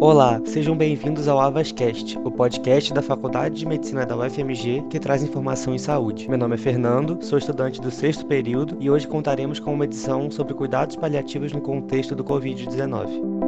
Olá, sejam bem-vindos ao Avascast, o podcast da Faculdade de Medicina da UFMG que traz informação em saúde. Meu nome é Fernando, sou estudante do sexto período e hoje contaremos com uma edição sobre cuidados paliativos no contexto do Covid-19.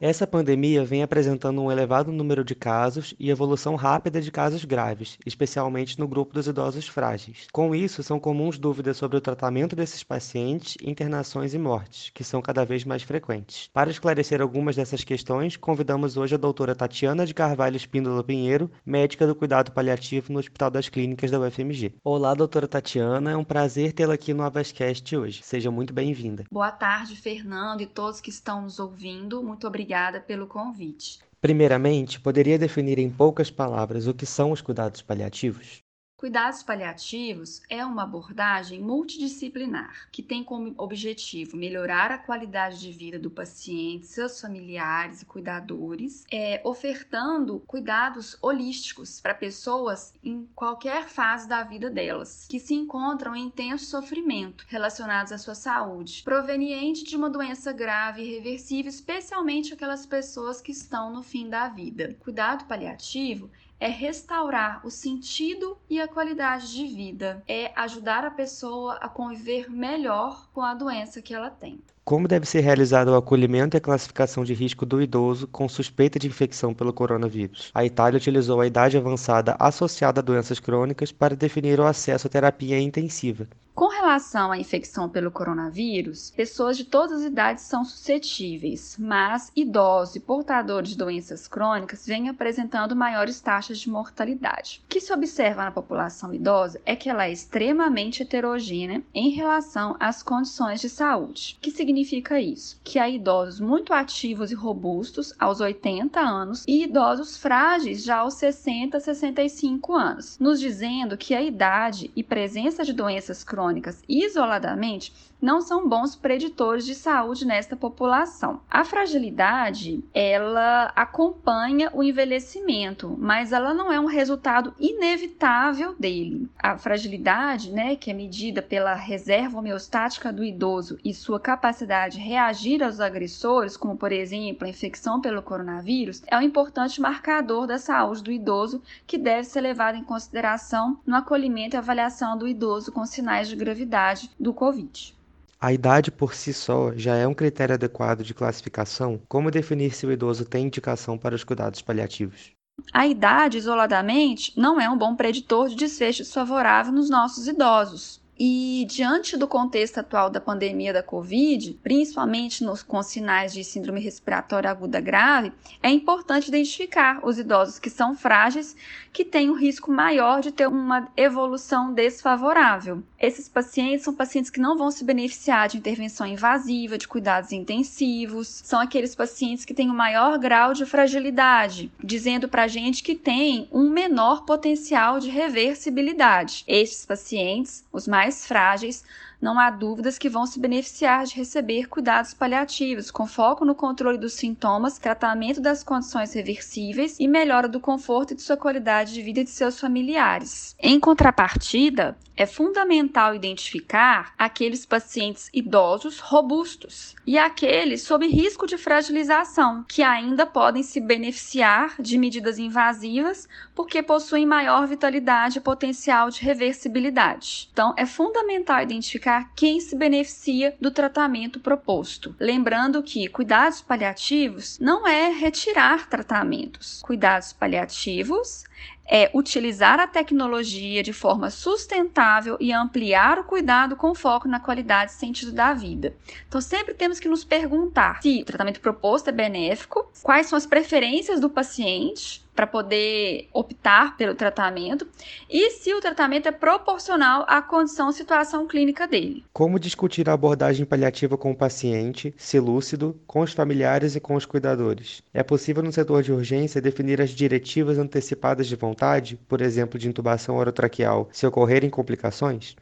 Essa pandemia vem apresentando um elevado número de casos e evolução rápida de casos graves, especialmente no grupo dos idosos frágeis. Com isso, são comuns dúvidas sobre o tratamento desses pacientes, internações e mortes, que são cada vez mais frequentes. Para esclarecer algumas dessas questões, convidamos hoje a doutora Tatiana de Carvalho Espíndola Pinheiro, médica do cuidado paliativo no Hospital das Clínicas da UFMG. Olá, doutora Tatiana, é um prazer tê-la aqui no Avascast hoje. Seja muito bem-vinda. Boa tarde, Fernando e todos que estão nos ouvindo. Muito obrigada obrigada pelo convite. Primeiramente, poderia definir em poucas palavras o que são os cuidados paliativos? Cuidados paliativos é uma abordagem multidisciplinar que tem como objetivo melhorar a qualidade de vida do paciente, seus familiares e cuidadores, é, ofertando cuidados holísticos para pessoas em qualquer fase da vida delas, que se encontram em intenso sofrimento relacionados à sua saúde, proveniente de uma doença grave e irreversível, especialmente aquelas pessoas que estão no fim da vida. Cuidado paliativo é restaurar o sentido e a qualidade de vida, é ajudar a pessoa a conviver melhor com a doença que ela tem. Como deve ser realizado o acolhimento e a classificação de risco do idoso com suspeita de infecção pelo coronavírus? A Itália utilizou a idade avançada associada a doenças crônicas para definir o acesso à terapia intensiva. Com relação à infecção pelo coronavírus, pessoas de todas as idades são suscetíveis, mas idosos e portadores de doenças crônicas vêm apresentando maiores taxas de mortalidade. O que se observa na população idosa é que ela é extremamente heterogênea em relação às condições de saúde. Que significa isso? Que há idosos muito ativos e robustos aos 80 anos e idosos frágeis já aos 60, 65 anos, nos dizendo que a idade e presença de doenças crônicas isoladamente não são bons preditores de saúde nesta população. A fragilidade, ela acompanha o envelhecimento, mas ela não é um resultado inevitável dele. A fragilidade, né, que é medida pela reserva homeostática do idoso e sua capacidade de reagir aos agressores, como por exemplo a infecção pelo coronavírus, é um importante marcador da saúde do idoso que deve ser levado em consideração no acolhimento e avaliação do idoso com sinais de gravidade do Covid. A idade por si só já é um critério adequado de classificação? Como definir se o idoso tem indicação para os cuidados paliativos? A idade, isoladamente, não é um bom preditor de desfecho favorável nos nossos idosos. E diante do contexto atual da pandemia da Covid, principalmente nos, com sinais de síndrome respiratória aguda grave, é importante identificar os idosos que são frágeis, que têm um risco maior de ter uma evolução desfavorável. Esses pacientes são pacientes que não vão se beneficiar de intervenção invasiva, de cuidados intensivos, são aqueles pacientes que têm o um maior grau de fragilidade, dizendo para a gente que tem um menor potencial de reversibilidade. Estes pacientes, os mais mais frágeis, não há dúvidas que vão se beneficiar de receber cuidados paliativos, com foco no controle dos sintomas, tratamento das condições reversíveis e melhora do conforto e de sua qualidade de vida de seus familiares. Em contrapartida, é fundamental identificar aqueles pacientes idosos robustos e aqueles sob risco de fragilização, que ainda podem se beneficiar de medidas invasivas porque possuem maior vitalidade e potencial de reversibilidade. Então, é fundamental identificar quem se beneficia do tratamento proposto. Lembrando que cuidados paliativos não é retirar tratamentos. Cuidados paliativos é utilizar a tecnologia de forma sustentável e ampliar o cuidado com foco na qualidade e sentido da vida. Então, sempre temos que nos perguntar se o tratamento proposto é benéfico, quais são as preferências do paciente para poder optar pelo tratamento e se o tratamento é proporcional à condição situação clínica dele. Como discutir a abordagem paliativa com o paciente, se lúcido, com os familiares e com os cuidadores? É possível no setor de urgência definir as diretivas antecipadas de vontade, por exemplo, de intubação orotraqueal, se ocorrerem complicações?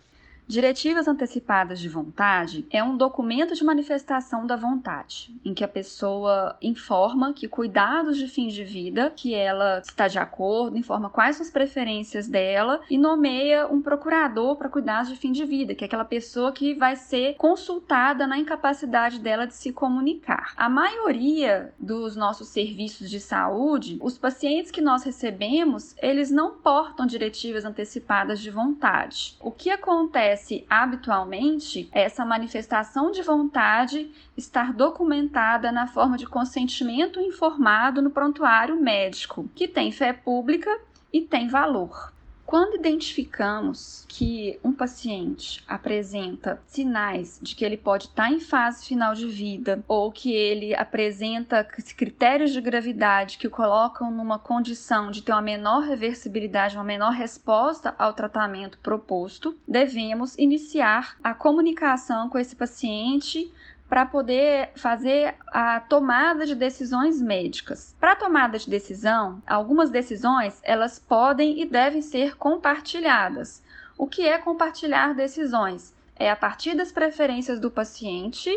Diretivas antecipadas de vontade é um documento de manifestação da vontade, em que a pessoa informa que cuidados de fim de vida, que ela está de acordo, informa quais são as preferências dela e nomeia um procurador para cuidados de fim de vida, que é aquela pessoa que vai ser consultada na incapacidade dela de se comunicar. A maioria dos nossos serviços de saúde, os pacientes que nós recebemos, eles não portam diretivas antecipadas de vontade. O que acontece acontece habitualmente é essa manifestação de vontade estar documentada na forma de consentimento informado no prontuário médico, que tem fé pública e tem valor. Quando identificamos que um paciente apresenta sinais de que ele pode estar em fase final de vida ou que ele apresenta critérios de gravidade que o colocam numa condição de ter uma menor reversibilidade, uma menor resposta ao tratamento proposto, devemos iniciar a comunicação com esse paciente para poder fazer a tomada de decisões médicas. Para tomada de decisão, algumas decisões elas podem e devem ser compartilhadas. O que é compartilhar decisões? É a partir das preferências do paciente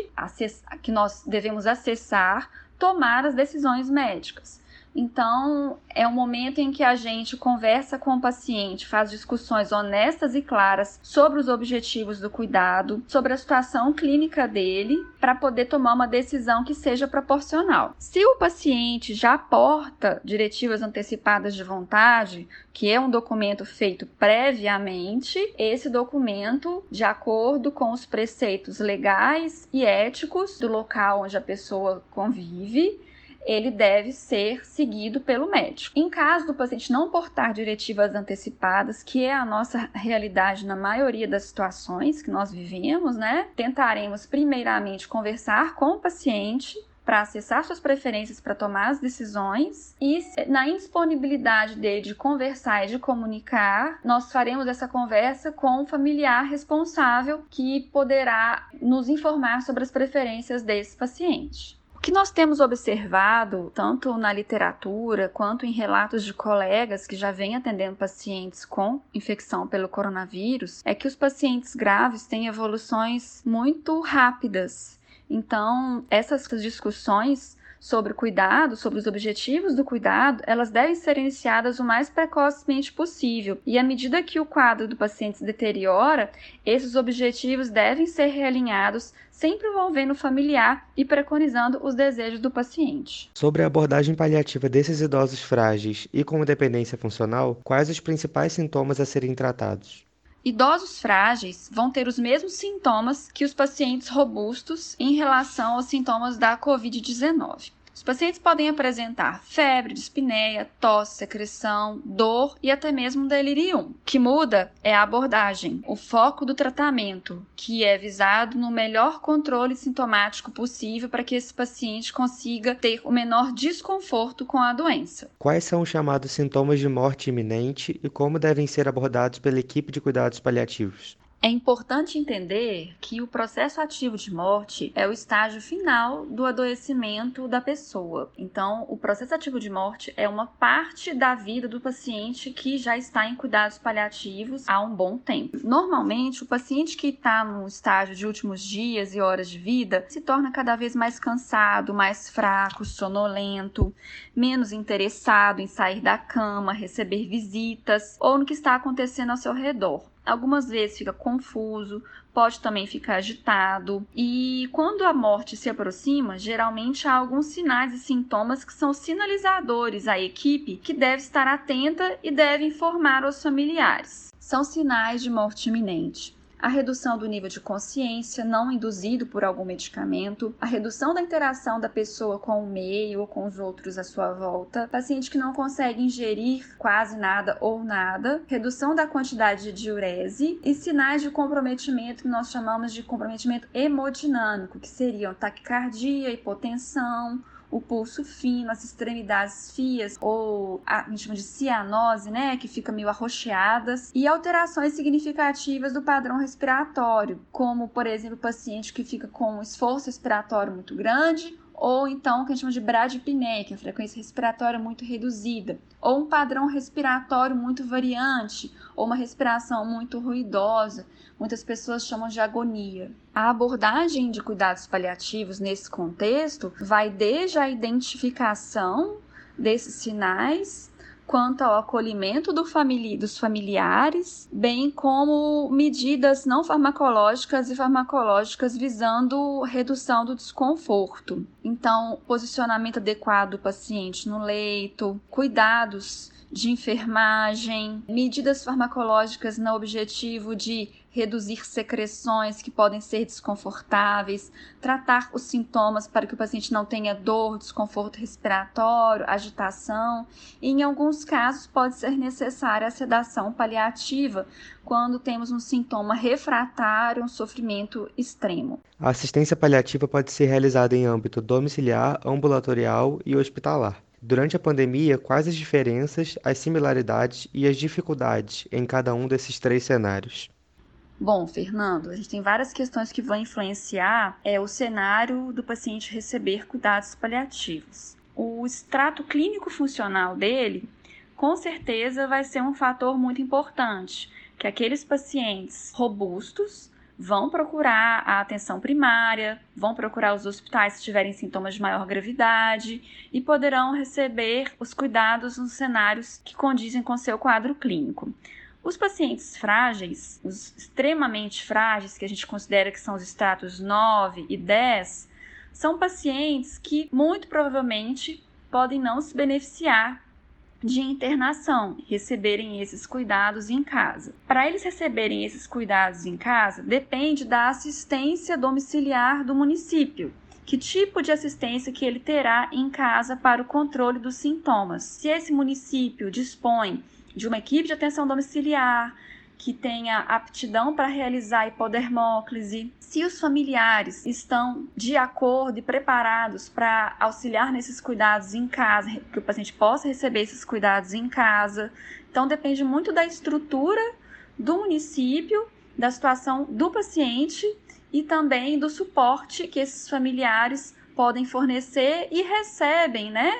que nós devemos acessar, tomar as decisões médicas. Então, é um momento em que a gente conversa com o paciente, faz discussões honestas e claras sobre os objetivos do cuidado, sobre a situação clínica dele, para poder tomar uma decisão que seja proporcional. Se o paciente já porta diretivas antecipadas de vontade, que é um documento feito previamente, esse documento, de acordo com os preceitos legais e éticos do local onde a pessoa convive, ele deve ser seguido pelo médico. Em caso do paciente não portar diretivas antecipadas, que é a nossa realidade na maioria das situações que nós vivemos, né? Tentaremos primeiramente conversar com o paciente para acessar suas preferências para tomar as decisões e na indisponibilidade dele de conversar e de comunicar, nós faremos essa conversa com o familiar responsável que poderá nos informar sobre as preferências desse paciente. O que nós temos observado, tanto na literatura quanto em relatos de colegas que já vêm atendendo pacientes com infecção pelo coronavírus, é que os pacientes graves têm evoluções muito rápidas. Então, essas discussões sobre o cuidado, sobre os objetivos do cuidado, elas devem ser iniciadas o mais precocemente possível. E à medida que o quadro do paciente se deteriora, esses objetivos devem ser realinhados, sempre envolvendo o familiar e preconizando os desejos do paciente. Sobre a abordagem paliativa desses idosos frágeis e com dependência funcional, quais os principais sintomas a serem tratados? Idosos frágeis vão ter os mesmos sintomas que os pacientes robustos em relação aos sintomas da Covid-19. Os pacientes podem apresentar febre, dispneia, tosse, secreção, dor e até mesmo delirium. O que muda é a abordagem, o foco do tratamento, que é visado no melhor controle sintomático possível para que esse paciente consiga ter o menor desconforto com a doença. Quais são os chamados sintomas de morte iminente e como devem ser abordados pela equipe de cuidados paliativos? É importante entender que o processo ativo de morte é o estágio final do adoecimento da pessoa. Então, o processo ativo de morte é uma parte da vida do paciente que já está em cuidados paliativos há um bom tempo. Normalmente, o paciente que está no estágio de últimos dias e horas de vida se torna cada vez mais cansado, mais fraco, sonolento, menos interessado em sair da cama, receber visitas ou no que está acontecendo ao seu redor algumas vezes fica confuso, pode também ficar agitado. E quando a morte se aproxima, geralmente há alguns sinais e sintomas que são sinalizadores à equipe que deve estar atenta e deve informar os familiares. São sinais de morte iminente a redução do nível de consciência não induzido por algum medicamento, a redução da interação da pessoa com o meio ou com os outros à sua volta, paciente que não consegue ingerir quase nada ou nada, redução da quantidade de diurese e sinais de comprometimento que nós chamamos de comprometimento hemodinâmico, que seriam taquicardia, hipotensão, o pulso fino, as extremidades fias, ou a, gente chama de cianose, né, que fica meio arroxeadas, e alterações significativas do padrão respiratório, como, por exemplo, o paciente que fica com um esforço respiratório muito grande ou então o que a gente chama de bradipneia, que é a frequência respiratória muito reduzida, ou um padrão respiratório muito variante, ou uma respiração muito ruidosa. Muitas pessoas chamam de agonia. A abordagem de cuidados paliativos nesse contexto vai desde a identificação desses sinais quanto ao acolhimento do famili dos familiares, bem como medidas não farmacológicas e farmacológicas visando redução do desconforto. Então, posicionamento adequado do paciente no leito, cuidados de enfermagem, medidas farmacológicas no objetivo de reduzir secreções que podem ser desconfortáveis, tratar os sintomas para que o paciente não tenha dor, desconforto respiratório, agitação, e em alguns casos pode ser necessária a sedação paliativa quando temos um sintoma refratário, um sofrimento extremo. A assistência paliativa pode ser realizada em âmbito domiciliar, ambulatorial e hospitalar. Durante a pandemia, quais as diferenças, as similaridades e as dificuldades em cada um desses três cenários? Bom, Fernando, a gente tem várias questões que vão influenciar é, o cenário do paciente receber cuidados paliativos. O extrato clínico funcional dele, com certeza, vai ser um fator muito importante, que aqueles pacientes robustos vão procurar a atenção primária, vão procurar os hospitais se tiverem sintomas de maior gravidade e poderão receber os cuidados nos cenários que condizem com seu quadro clínico. Os pacientes frágeis, os extremamente frágeis, que a gente considera que são os estratos 9 e 10, são pacientes que muito provavelmente podem não se beneficiar de internação, receberem esses cuidados em casa. Para eles receberem esses cuidados em casa, depende da assistência domiciliar do município. Que tipo de assistência que ele terá em casa para o controle dos sintomas? Se esse município dispõe de uma equipe de atenção domiciliar, que tenha aptidão para realizar hipodermóclise, se os familiares estão de acordo e preparados para auxiliar nesses cuidados em casa, que o paciente possa receber esses cuidados em casa. Então depende muito da estrutura do município, da situação do paciente e também do suporte que esses familiares podem fornecer e recebem, né,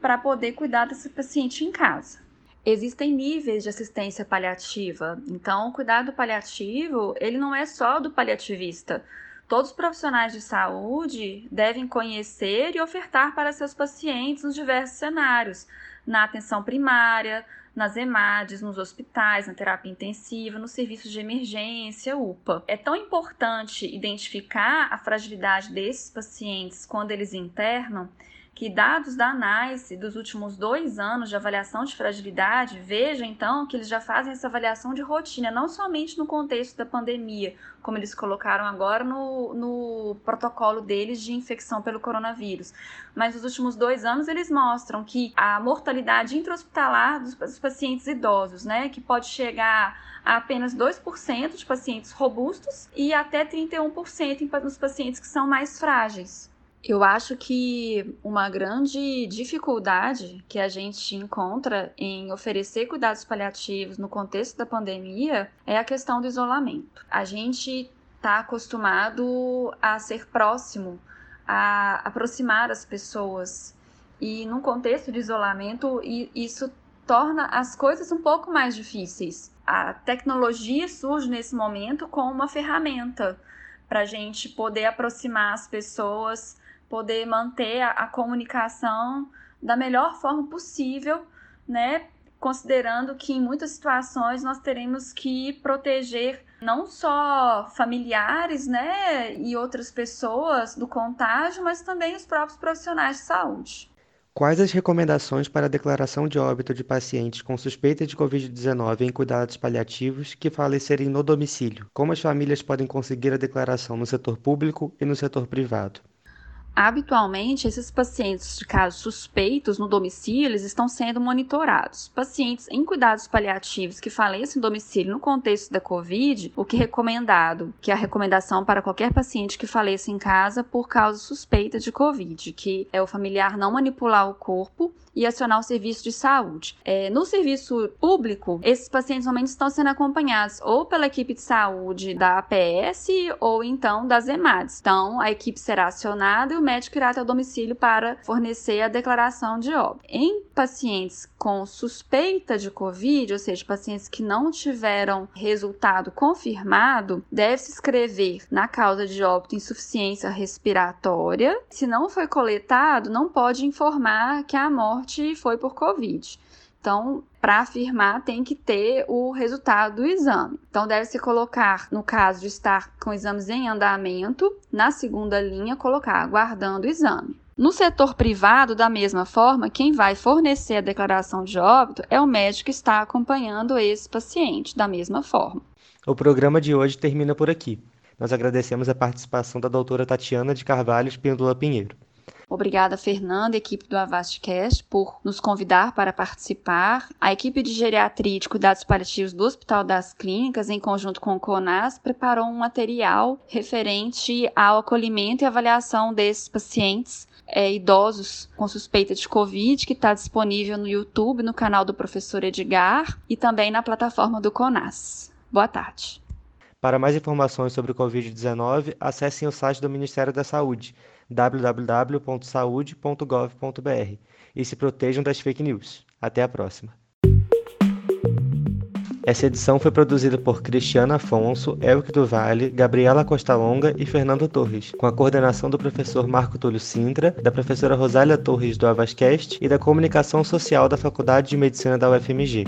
para poder cuidar desse paciente em casa. Existem níveis de assistência paliativa. Então, o cuidado paliativo, ele não é só do paliativista. Todos os profissionais de saúde devem conhecer e ofertar para seus pacientes nos diversos cenários, na atenção primária, nas EMADs, nos hospitais, na terapia intensiva, nos serviços de emergência, UPA. É tão importante identificar a fragilidade desses pacientes quando eles internam que dados da ANAICE dos últimos dois anos de avaliação de fragilidade, veja então que eles já fazem essa avaliação de rotina, não somente no contexto da pandemia, como eles colocaram agora no, no protocolo deles de infecção pelo coronavírus, mas nos últimos dois anos eles mostram que a mortalidade intra-hospitalar dos, dos pacientes idosos, né, que pode chegar a apenas 2% de pacientes robustos e até 31% nos pacientes que são mais frágeis. Eu acho que uma grande dificuldade que a gente encontra em oferecer cuidados paliativos no contexto da pandemia é a questão do isolamento. A gente está acostumado a ser próximo, a aproximar as pessoas. E num contexto de isolamento, isso torna as coisas um pouco mais difíceis. A tecnologia surge nesse momento como uma ferramenta para a gente poder aproximar as pessoas poder manter a, a comunicação da melhor forma possível, né? Considerando que em muitas situações nós teremos que proteger não só familiares, né, e outras pessoas do contágio, mas também os próprios profissionais de saúde. Quais as recomendações para a declaração de óbito de pacientes com suspeita de Covid-19 em cuidados paliativos que falecerem no domicílio? Como as famílias podem conseguir a declaração no setor público e no setor privado? Habitualmente, esses pacientes de casos suspeitos no domicílio eles estão sendo monitorados. Pacientes em cuidados paliativos que falecem no domicílio no contexto da Covid, o que é recomendado, que é a recomendação para qualquer paciente que faleça em casa por causa suspeita de Covid, que é o familiar não manipular o corpo e acionar o serviço de saúde. É, no serviço público, esses pacientes normalmente estão sendo acompanhados ou pela equipe de saúde da APS ou então das EMADs. Então, a equipe será acionada e o médico irá até o domicílio para fornecer a declaração de óbito. Em pacientes com suspeita de Covid, ou seja, pacientes que não tiveram resultado confirmado, deve-se escrever na causa de óbito insuficiência respiratória. Se não foi coletado, não pode informar que a morte foi por Covid. Então, para afirmar, tem que ter o resultado do exame. Então, deve-se colocar, no caso de estar com exames em andamento, na segunda linha, colocar aguardando o exame. No setor privado, da mesma forma, quem vai fornecer a declaração de óbito é o médico que está acompanhando esse paciente, da mesma forma. O programa de hoje termina por aqui. Nós agradecemos a participação da doutora Tatiana de Carvalho Espíndola Pinheiro. Obrigada, Fernanda, equipe do Avastcast, por nos convidar para participar. A equipe de geriatria e de cuidados paliativos do Hospital das Clínicas, em conjunto com o CONAS, preparou um material referente ao acolhimento e avaliação desses pacientes é, idosos com suspeita de Covid, que está disponível no YouTube, no canal do professor Edgar e também na plataforma do CONAS. Boa tarde. Para mais informações sobre o Covid-19, acessem o site do Ministério da Saúde www.saude.gov.br e se protejam das fake news. Até a próxima. Essa edição foi produzida por Cristiana Afonso, Elke do Vale, Gabriela Costa Longa e Fernando Torres, com a coordenação do professor Marco Túlio Sintra, da professora Rosália Torres do Avascast e da Comunicação Social da Faculdade de Medicina da UFMG.